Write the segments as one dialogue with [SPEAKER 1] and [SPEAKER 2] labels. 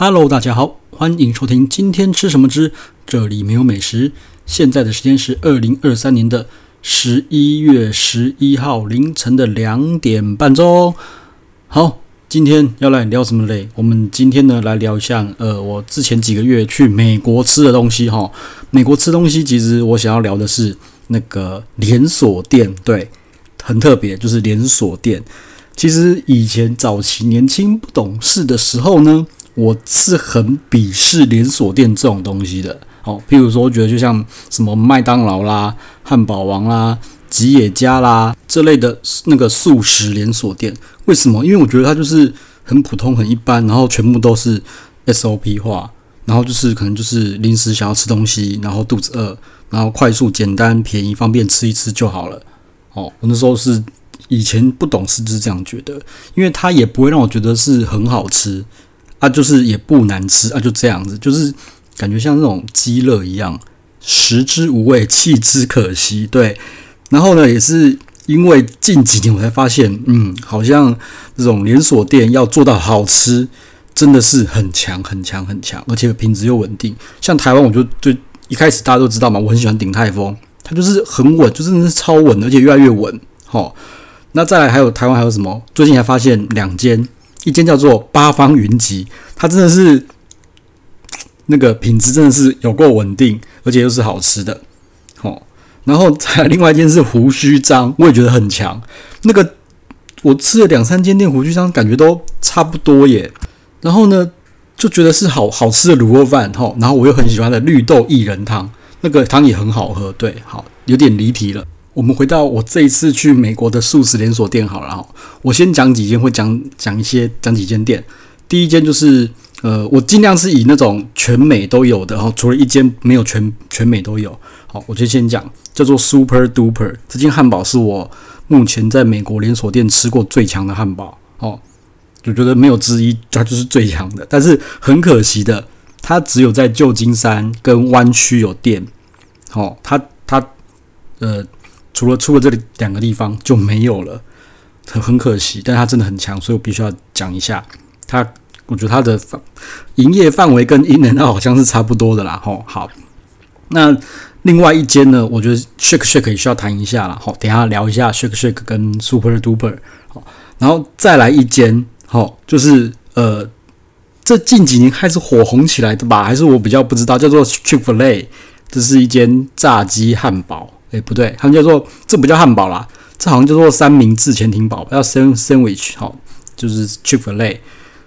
[SPEAKER 1] Hello，大家好，欢迎收听今天吃什么之这里没有美食。现在的时间是二零二三年的十一月十一号凌晨的两点半钟。好，今天要来聊什么嘞？我们今天呢来聊一下，呃，我之前几个月去美国吃的东西哈。美国吃东西，其实我想要聊的是那个连锁店，对，很特别，就是连锁店。其实以前早期年轻不懂事的时候呢。我是很鄙视连锁店这种东西的，哦，譬如说，我觉得就像什么麦当劳啦、汉堡王啦、吉野家啦这类的那个素食连锁店，为什么？因为我觉得它就是很普通、很一般，然后全部都是 SOP 化，然后就是可能就是临时想要吃东西，然后肚子饿，然后快速、简单、便宜、方便吃一吃就好了。哦，我那时候是以前不懂事，就是这样觉得，因为它也不会让我觉得是很好吃。啊，就是也不难吃啊，就这样子，就是感觉像那种鸡肋一样，食之无味，弃之可惜。对，然后呢，也是因为近几年我才发现，嗯，好像这种连锁店要做到好吃，真的是很强、很强、很强，而且品质又稳定。像台湾，我就就一开始大家都知道嘛，我很喜欢鼎泰丰，它就是很稳，就真的是超稳，而且越来越稳。好，那再来还有台湾还有什么？最近还发现两间。一间叫做八方云集，它真的是那个品质真的是有够稳定，而且又是好吃的。哦，然后再另外一间是胡须张，我也觉得很强。那个我吃了两三间店胡须张，感觉都差不多耶。然后呢，就觉得是好好吃的卤肉饭。哈，然后我又很喜欢的绿豆薏仁汤，那个汤也很好喝。对，好，有点离题了。我们回到我这一次去美国的素食连锁店好了哈，我先讲几间，会讲讲一些讲几间店。第一间就是呃，我尽量是以那种全美都有的哈，除了一间没有全全美都有。好，我就先讲叫做 Super Duper 这间汉堡是我目前在美国连锁店吃过最强的汉堡哦，就觉得没有之一，它就是最强的。但是很可惜的，它只有在旧金山跟湾区有店。好，它它呃。除了出了这里两个地方就没有了，很很可惜。但是它真的很强，所以我必须要讲一下它。我觉得它的营业范围跟 inn，那好像是差不多的啦。吼，好。那另外一间呢，我觉得 Shake Shake 也需要谈一下啦。好，等下聊一下 Shake Shake 跟 Super Duper。好，然后再来一间，好，就是呃，这近几年开始火红起来的吧？还是我比较不知道，叫做 Chick-fil-A，这是一间炸鸡汉堡。诶，不对，他们叫做这不叫汉堡啦，这好像叫做三明治潜艇堡，叫 sandwich，好，就是 Chick-fil-A，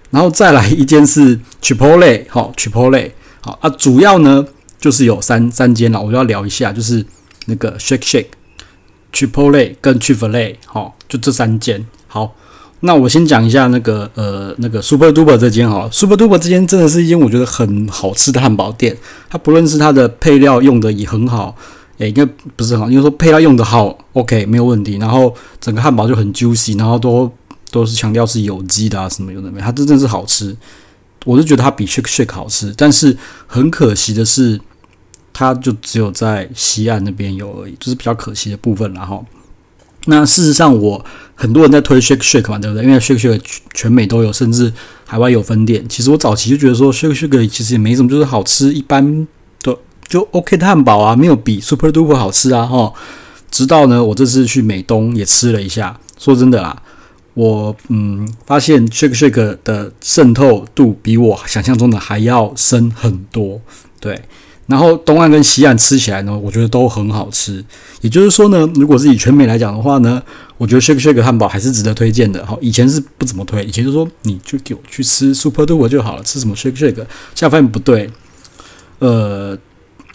[SPEAKER 1] 然后再来一间是 Chipotle，好，Chipotle，好啊，主要呢就是有三三间了，我就要聊一下，就是那个 Shake shake，chipotle 跟 chipotle，好，就这三间。好，那我先讲一下那个呃那个 Super Duper 这间哈，Super Duper 这间真的是一间我觉得很好吃的汉堡店，它不论是它的配料用的也很好。诶，应该不是很好，因为说配料用的好，OK，没有问题。然后整个汉堡就很 juicy，然后都都是强调是有机的啊，什么有的没，它真正是好吃。我是觉得它比 Shake shake 好吃，但是很可惜的是，它就只有在西岸那边有而已，就是比较可惜的部分。然后，那事实上我很多人在推 Shake shake 嘛，对不对？因为 Shake shake 全美都有，甚至海外有分店。其实我早期就觉得说 Shake shake 其实也没什么，就是好吃一般。就 OK 的汉堡啊，没有比 Super Duper 好吃啊，哈。直到呢，我这次去美东也吃了一下，说真的啦，我嗯发现 Shake Shake 的渗透度比我想象中的还要深很多，对。然后东岸跟西岸吃起来呢，我觉得都很好吃。也就是说呢，如果是以全美来讲的话呢，我觉得 Shake Shake 汉堡还是值得推荐的。哈，以前是不怎么推，以前就说你就给我去吃 Super Duper 就好了，吃什么 Shake Shack，现在发现不对，呃。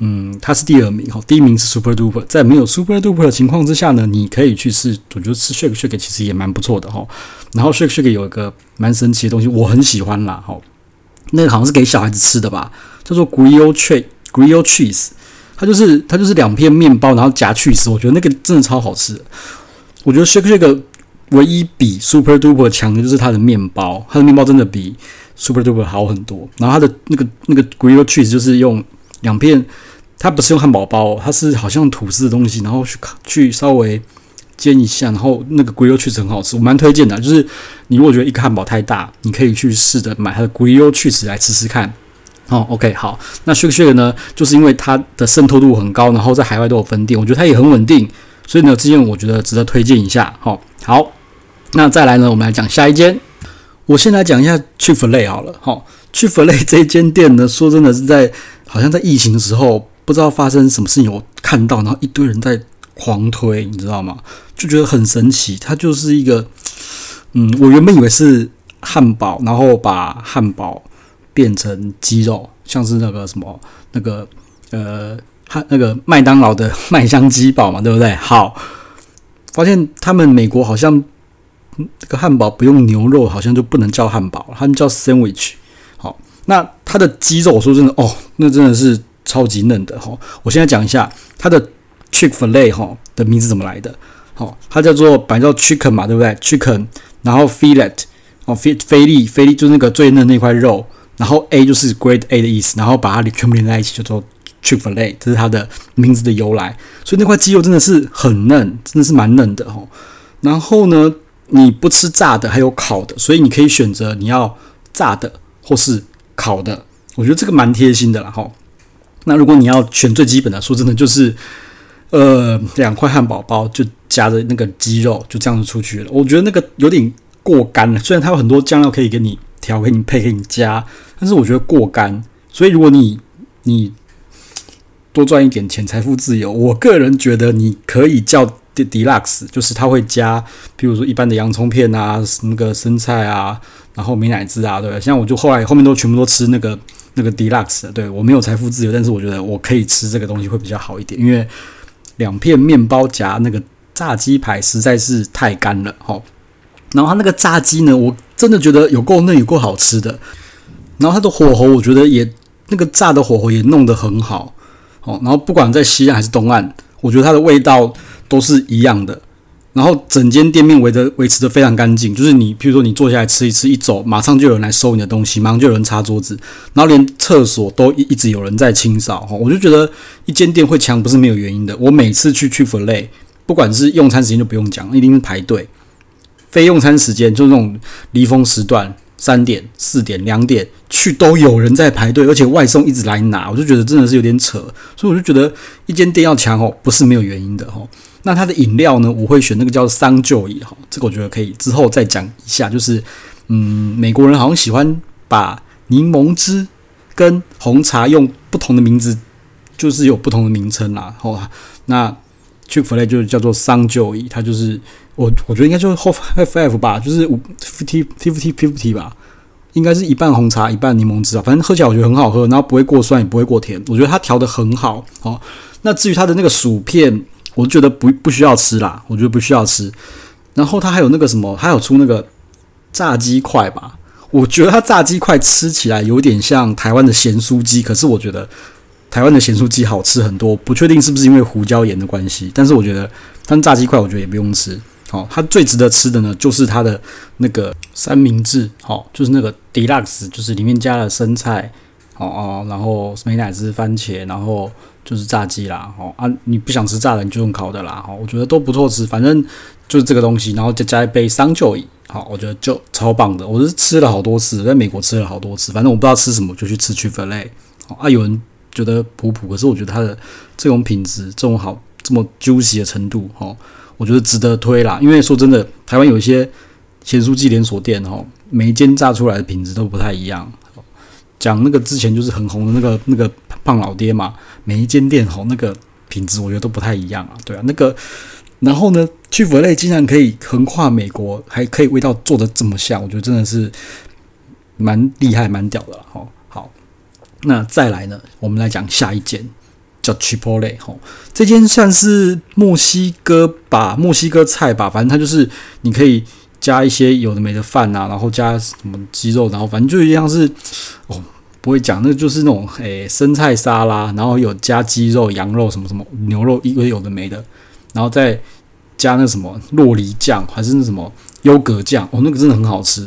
[SPEAKER 1] 嗯，它是第二名哈，第一名是 Super Duper。在没有 Super Duper 的情况之下呢，你可以去试，我觉得吃 Shake Shack 其实也蛮不错的哈。然后 Shake Shack 有一个蛮神奇的东西，我很喜欢啦哈。那个好像是给小孩子吃的吧，叫做 Grilled Cheese，Grilled Cheese，它就是它就是两片面包，然后夹 cheese，我觉得那个真的超好吃。我觉得 Shake Shack 唯一比 Super Duper 强的就是它的面包，它的面包真的比 Super Duper 好很多。然后它的那个那个 Grilled Cheese 就是用两片。它不是用汉堡包，它是好像吐司的东西，然后去烤去稍微煎一下，然后那个 Grilled Cheese 很好吃，我蛮推荐的。就是你如果觉得一个汉堡太大，你可以去试着买它的 Grilled Cheese 来吃吃看。哦，OK，好，那 Shake Shack 呢，就是因为它的渗透度很高，然后在海外都有分店，我觉得它也很稳定，所以呢，这间我觉得值得推荐一下。好，好，那再来呢，我们来讲下一间。我先来讲一下 c h i f l e 好了。好，Chick-fil-A 这间店呢，说真的是在好像在疫情的时候，不知道发生什么事情，我看到，然后一堆人在狂推，你知道吗？就觉得很神奇。它就是一个，嗯，我原本以为是汉堡，然后把汉堡。变成鸡肉，像是那个什么那个呃，汉那个麦当劳的 麦香鸡堡嘛，对不对？好，发现他们美国好像这个汉堡不用牛肉，好像就不能叫汉堡，他们叫 sandwich。好，那它的鸡肉，我说真的哦，那真的是超级嫩的哈。我现在讲一下它的 Chick-fil-A 哈的名字怎么来的。好，它叫做白叫 chicken 嘛，对不对？chicken，然后 fillet 哦，菲菲力菲力就是那个最嫩那块肉。然后 A 就是 Grade A 的意思，然后把它全部连在一起，叫做 Chick-fil-A，这是它的名字的由来。所以那块鸡肉真的是很嫩，真的是蛮嫩的哦。然后呢，你不吃炸的，还有烤的，所以你可以选择你要炸的或是烤的。我觉得这个蛮贴心的啦哈。那如果你要选最基本的，说真的就是呃两块汉堡包就夹着那个鸡肉就这样子出去了。我觉得那个有点过干了，虽然它有很多酱料可以给你调，给你配，给你加。但是我觉得过干，所以如果你你多赚一点钱，财富自由，我个人觉得你可以叫 Deluxe，就是他会加，比如说一般的洋葱片啊，那个生菜啊，然后美乃滋啊，对，像我就后来后面都全部都吃那个那个 Deluxe，对，我没有财富自由，但是我觉得我可以吃这个东西会比较好一点，因为两片面包夹那个炸鸡排实在是太干了，齁，然后它那个炸鸡呢，我真的觉得有够嫩，有够好吃的。然后它的火候，我觉得也那个炸的火候也弄得很好，哦，然后不管在西岸还是东岸，我觉得它的味道都是一样的。然后整间店面维的维持得非常干净，就是你譬如说你坐下来吃一吃，一走马上就有人来收你的东西，马上就有人擦桌子，然后连厕所都一一直有人在清扫，哈，我就觉得一间店会强不是没有原因的。我每次去 Chick-fil-A，不管是用餐时间就不用讲，一定是排队，非用餐时间就那种离峰时段。三点、四点、两点去都有人在排队，而且外送一直来拿，我就觉得真的是有点扯，所以我就觉得一间店要强哦，不是没有原因的哦。那它的饮料呢，我会选那个叫桑就椅哈，这个我觉得可以之后再讲一下。就是嗯，美国人好像喜欢把柠檬汁跟红茶用不同的名字，就是有不同的名称啦。好，那 Chick-fil-A 就叫做桑就椅，它就是。我我觉得应该就是 Half F F 吧，就是五 fifty fifty fifty 吧，应该是一半红茶一半柠檬汁啊，反正喝起来我觉得很好喝，然后不会过酸也不会过甜，我觉得它调得很好。哦，那至于它的那个薯片，我觉得不不需要吃啦，我觉得不需要吃。然后它还有那个什么，还有出那个炸鸡块吧，我觉得它炸鸡块吃起来有点像台湾的咸酥鸡，可是我觉得台湾的咸酥鸡好吃很多，不确定是不是因为胡椒盐的关系，但是我觉得它炸鸡块我觉得也不用吃。好，它最值得吃的呢，就是它的那个三明治，好，就是那个 deluxe，就是里面加了生菜，哦哦，然后美乃滋、番茄，然后就是炸鸡啦，哦啊，你不想吃炸的，你就用烤的啦，好，我觉得都不错吃，反正就是这个东西，然后再加一杯桑就椅，好，我觉得就超棒的，我是吃了好多次，在美国吃了好多次，反正我不知道吃什么，就去吃 Chick-fil-A，啊，有人觉得普普，可是我觉得它的这种品质，这种好，这么 juicy 的程度，哦。我觉得值得推啦，因为说真的，台湾有一些咸酥鸡连锁店哦，每一间炸出来的品质都不太一样。讲那个之前就是很红的那个那个胖老爹嘛，每一间店吼那个品质我觉得都不太一样啊，对啊，那个然后呢，Chick-fil-A 竟然可以横跨美国，还可以味道做的这么像，我觉得真的是蛮厉害、蛮屌的了。好，好，那再来呢，我们来讲下一间。叫 Chipotle 吼，这间算是墨西哥吧，墨西哥菜吧，反正它就是你可以加一些有的没的饭啊，然后加什么鸡肉，然后反正就一样是哦，不会讲，那就是那种诶、生菜沙拉，然后有加鸡肉、羊肉什么什么牛肉，一堆有的没的，然后再加那什么洛梨酱还是那什么优格酱，哦，那个真的很好吃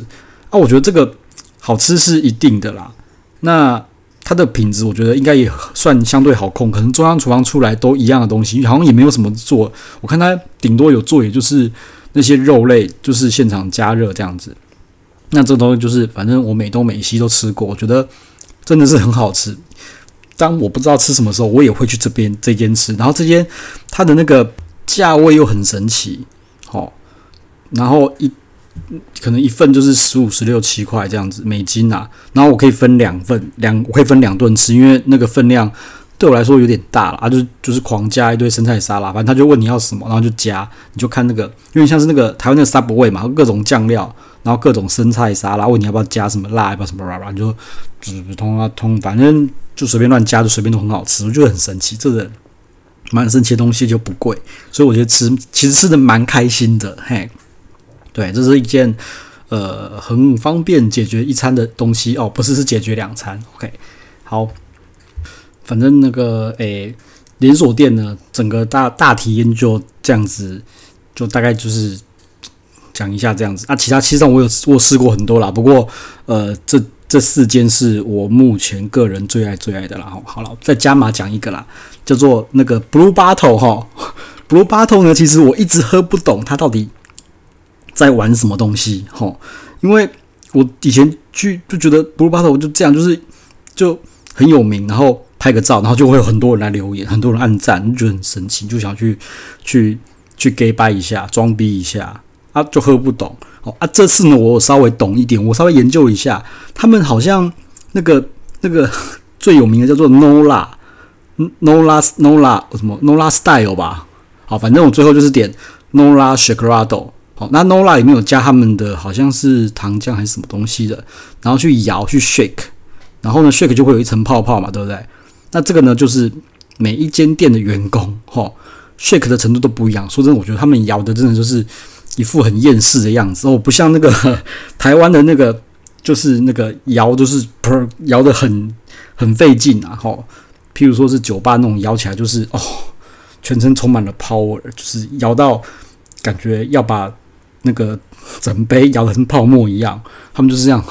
[SPEAKER 1] 啊，我觉得这个好吃是一定的啦，那。它的品质我觉得应该也算相对好控，可能中央厨房出来都一样的东西，好像也没有什么做。我看它顶多有做，也就是那些肉类，就是现场加热这样子。那这东西就是，反正我美东美西都吃过，我觉得真的是很好吃。当我不知道吃什么时候，我也会去这边这间吃。然后这间它的那个价位又很神奇，哦，然后一可能一份就是十五、十六、七块这样子美金啊。然后我可以分两份，两我可以分两顿吃，因为那个分量对我来说有点大了啊，就就是狂加一堆生菜沙拉，反正他就问你要什么，然后就加，你就看那个，因为像是那个台湾那个 Subway 嘛，各种酱料。然后各种生菜沙拉，问你要不要加什么辣，要不要什么啦啦，你就只通啊通，反正就随便乱加，就随便都很好吃，我觉得很神奇。这个蛮神奇的东西就不贵，所以我觉得吃其实吃的蛮开心的。嘿，对，这是一件呃很方便解决一餐的东西哦，不是是解决两餐。OK，好，反正那个诶连锁店呢，整个大大体验就这样子，就大概就是。讲一下这样子啊，其他其实上我有我试过很多啦，不过呃，这这四间是我目前个人最爱最爱的啦。好，好了，再加码讲一个啦，叫做那个 Blue Bottle 哈，Blue Bottle 呢，其实我一直喝不懂它到底在玩什么东西哈，因为我以前去就觉得 Blue Bottle 就这样，就是就很有名，然后拍个照，然后就会有很多人来留言，很多人按赞，就觉得很神奇，就想去去去 gay 掰一下，装逼一下。啊，就喝不懂哦啊！这次呢，我稍微懂一点，我稍微研究一下，他们好像那个那个 最有名的叫做 Nola Nola Nola 什么 Nola Style 吧？好，反正我最后就是点 Nola Shakerado。好，那 Nola 里面有加他们的好像是糖浆还是什么东西的，然后去摇去 shake，然后呢 shake 就会有一层泡泡嘛，对不对？那这个呢，就是每一间店的员工哈 shake 的程度都不一样。说真的，我觉得他们摇的真的就是。一副很厌世的样子哦，不像那个 台湾的那个，就是那个摇都是摇得很很费劲啊！哈，譬如说是酒吧那种摇起来就是哦，全身充满了 power，就是摇到感觉要把那个整杯摇得跟泡沫一样。他们就是这样，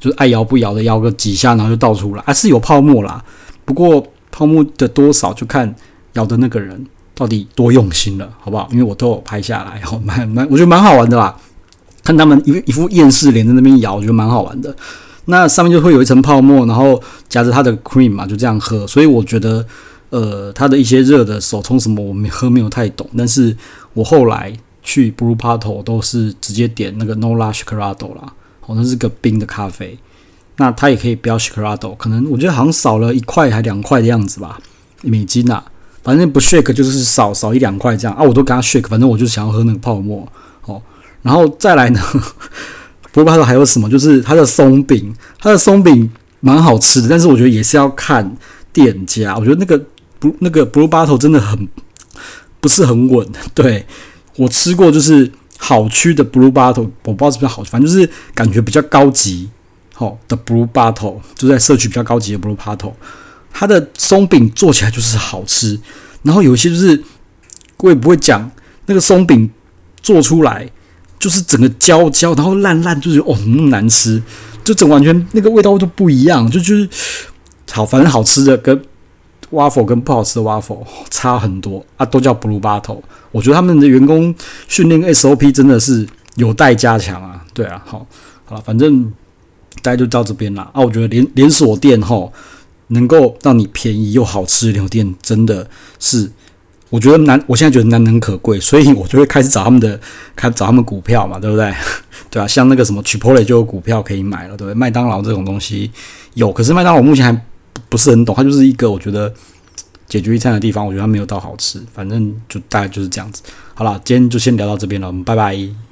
[SPEAKER 1] 就是爱摇不摇的摇个几下，然后就倒出来，还是有泡沫啦。不过泡沫的多少就看摇的那个人。到底多用心了，好不好？因为我都有拍下来，好 蛮蛮，我觉得蛮好玩的啦。看他们一一副厌世脸在那边摇，我觉得蛮好玩的。那上面就会有一层泡沫，然后夹着它的 cream 嘛，就这样喝。所以我觉得，呃，它的一些热的手冲什么，我没喝没有太懂。但是我后来去 Blue Bottle 都是直接点那个 Nola Shakerado 啦，好像是个冰的咖啡。那它也可以不要 Shakerado，可能我觉得好像少了一块还两块的样子吧，美金啊。反正不 shake 就是少少一两块这样啊，我都给他 shake，反正我就想要喝那个泡沫哦。然后再来呢，不过还有什么？就是它的松饼，它的松饼蛮好吃的，但是我觉得也是要看店家。我觉得那个不那个 Blue Bottle 真的很不是很稳。对，我吃过就是好区的 Blue Bottle，我不知道是不是好，反正就是感觉比较高级好的 Blue Bottle，就在社区比较高级的 Blue Bottle。它的松饼做起来就是好吃，然后有些就是我也不会讲，那个松饼做出来就是整个焦焦，然后烂烂，就是哦那么难吃，就整完全那个味道都不一样，就就是好，反正好吃的跟 waffle 跟不好吃的 waffle 差很多啊，都叫 Blue battle，。我觉得他们的员工训练 SOP 真的是有待加强啊，对啊，好，好了，反正大家就到这边了啊，我觉得连连锁店齁。能够让你便宜又好吃的连锁店，真的是我觉得难，我现在觉得难能可贵，所以我就会开始找他们的，开始找他们股票嘛，对不对？对啊，像那个什么 Chipotle 就有股票可以买了，对不对？麦当劳这种东西有，可是麦当劳目前还不是很懂，它就是一个我觉得解决一餐的地方，我觉得它没有到好吃，反正就大概就是这样子。好了，今天就先聊到这边了，我们拜拜。